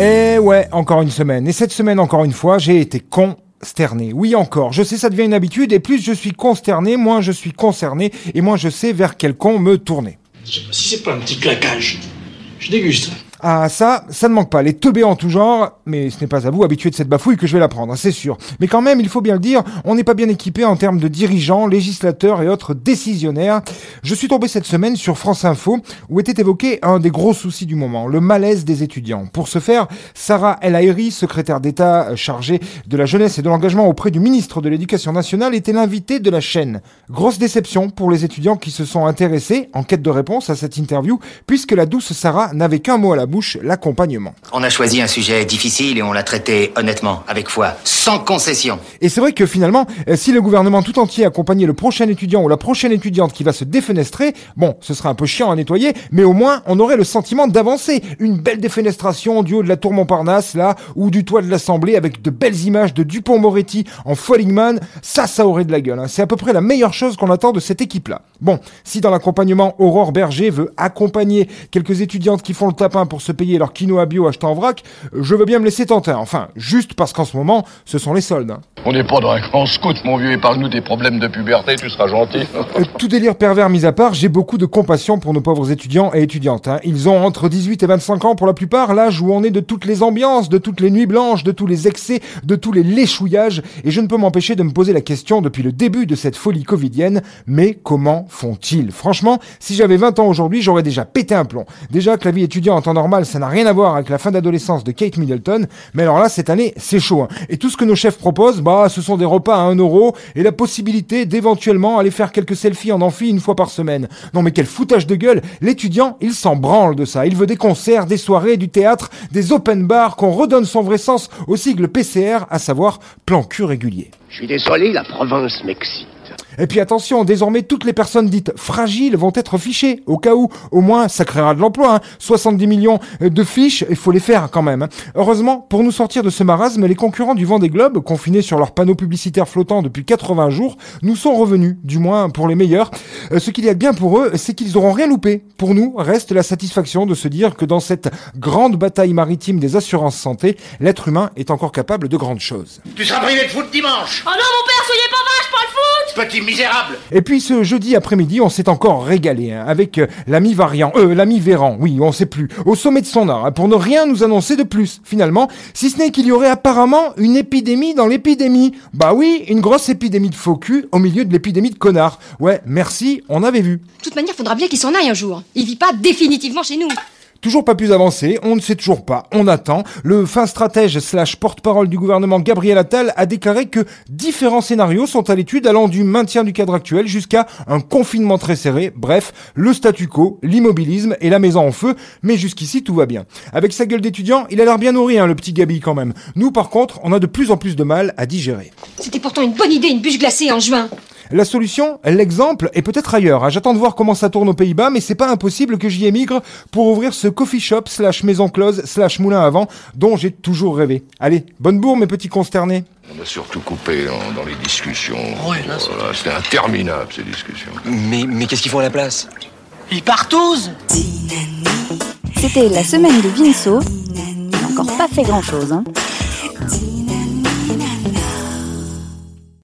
Et ouais, encore une semaine. Et cette semaine, encore une fois, j'ai été consterné. Oui, encore. Je sais, ça devient une habitude. Et plus je suis consterné, moins je suis concerné. Et moins je sais vers quel con me tourner. Si c'est pas un petit claquage, je déguste. Ah ça, ça ne manque pas, les teubés en tout genre, mais ce n'est pas à vous, habitués de cette bafouille, que je vais la prendre, c'est sûr. Mais quand même, il faut bien le dire, on n'est pas bien équipé en termes de dirigeants, législateurs et autres décisionnaires. Je suis tombé cette semaine sur France Info, où était évoqué un des gros soucis du moment, le malaise des étudiants. Pour ce faire, Sarah El secrétaire d'État chargée de la jeunesse et de l'engagement auprès du ministre de l'Éducation nationale, était l'invitée de la chaîne. Grosse déception pour les étudiants qui se sont intéressés, en quête de réponse à cette interview, puisque la douce Sarah n'avait qu'un mot à la bouche, l'accompagnement. On a choisi un sujet difficile et on l'a traité honnêtement, avec foi, sans concession. Et c'est vrai que finalement, euh, si le gouvernement tout entier accompagnait le prochain étudiant ou la prochaine étudiante qui va se défenestrer, bon, ce serait un peu chiant à nettoyer, mais au moins on aurait le sentiment d'avancer. Une belle défenestration du haut de la tour Montparnasse, là, ou du toit de l'Assemblée avec de belles images de Dupont-Moretti en Follingman, ça, ça aurait de la gueule. Hein. C'est à peu près la meilleure chose qu'on attend de cette équipe-là. Bon, si dans l'accompagnement Aurore Berger veut accompagner quelques étudiantes qui font le tapin pour se payer leur quinoa bio acheté en vrac, je veux bien me laisser tenter. Enfin, juste parce qu'en ce moment, ce sont les soldes. On n'est pas dans un grand scout, mon vieux, épargne-nous des problèmes de puberté, tu seras gentil. Euh, Tout délire pervers mis à part, j'ai beaucoup de compassion pour nos pauvres étudiants et étudiantes. hein. Ils ont entre 18 et 25 ans pour la plupart, l'âge où on est de toutes les ambiances, de toutes les nuits blanches, de tous les excès, de tous les léchouillages, et je ne peux m'empêcher de me poser la question depuis le début de cette folie covidienne, mais comment font-ils? Franchement, si j'avais 20 ans aujourd'hui, j'aurais déjà pété un plomb. Déjà que la vie étudiante en temps normal, ça n'a rien à voir avec la fin d'adolescence de Kate Middleton, mais alors là, cette année, c'est chaud. hein. Et tout ce que nos chefs proposent, bah, ce sont des repas à 1 euro et la possibilité d'éventuellement aller faire quelques selfies en amphi une fois par semaine. Non mais quel foutage de gueule L'étudiant, il s'en branle de ça. Il veut des concerts, des soirées, du théâtre, des open bars, qu'on redonne son vrai sens au sigle PCR, à savoir plan cul régulier. Je suis désolé, la province m'excite. Et puis attention, désormais toutes les personnes dites fragiles vont être fichées, au cas où, au moins ça créera de l'emploi. hein. 70 millions de fiches, il faut les faire quand même. hein. Heureusement, pour nous sortir de ce marasme, les concurrents du Vendée Globe, confinés sur leurs panneaux publicitaires flottants depuis 80 jours, nous sont revenus, du moins pour les meilleurs. Euh, ce qu'il y a de bien pour eux, c'est qu'ils auront rien loupé. Pour nous, reste la satisfaction de se dire que dans cette grande bataille maritime des assurances santé, l'être humain est encore capable de grandes choses. Tu seras privé de foot dimanche Oh non, mon père, soyez pas vache, pas le foot Petit misérable Et puis ce jeudi après-midi, on s'est encore régalé hein, avec euh, l'ami variant, euh, l'ami Véran, oui, on sait plus, au sommet de son art, hein, pour ne rien nous annoncer de plus, finalement, si ce n'est qu'il y aurait apparemment une épidémie dans l'épidémie. Bah oui, une grosse épidémie de faux cul au milieu de l'épidémie de connards. Ouais, merci, on avait vu. De toute manière, faudra bien qu'il s'en aille un jour. Il vit pas définitivement chez nous. Toujours pas plus avancé, on ne sait toujours pas, on attend. Le fin stratège slash porte-parole du gouvernement Gabriel Attal a déclaré que différents scénarios sont à l'étude allant du maintien du cadre actuel jusqu'à un confinement très serré, bref, le statu quo, l'immobilisme et la maison en feu, mais jusqu'ici tout va bien. Avec sa gueule d'étudiant, il a l'air bien nourri, hein, le petit Gabi quand même. Nous par contre, on a de plus en plus de mal à digérer. C'était pourtant une bonne idée, une bûche glacée en juin. La solution, l'exemple, est peut-être ailleurs. hein. J'attends de voir comment ça tourne aux Pays-Bas, mais c'est pas impossible que j'y émigre pour ouvrir ce coffee shop slash maison close slash moulin à vent dont j'ai toujours rêvé. Allez, bonne bourre mes petits consternés. On a surtout coupé dans, dans les discussions. Ouais, là, c'est- Voilà, C'était interminable, ces discussions. Mais, mais qu'est-ce qu'ils font à la place? Ils partouze C'était la semaine de Vinceau. Il n'a encore pas fait grand-chose. Hein.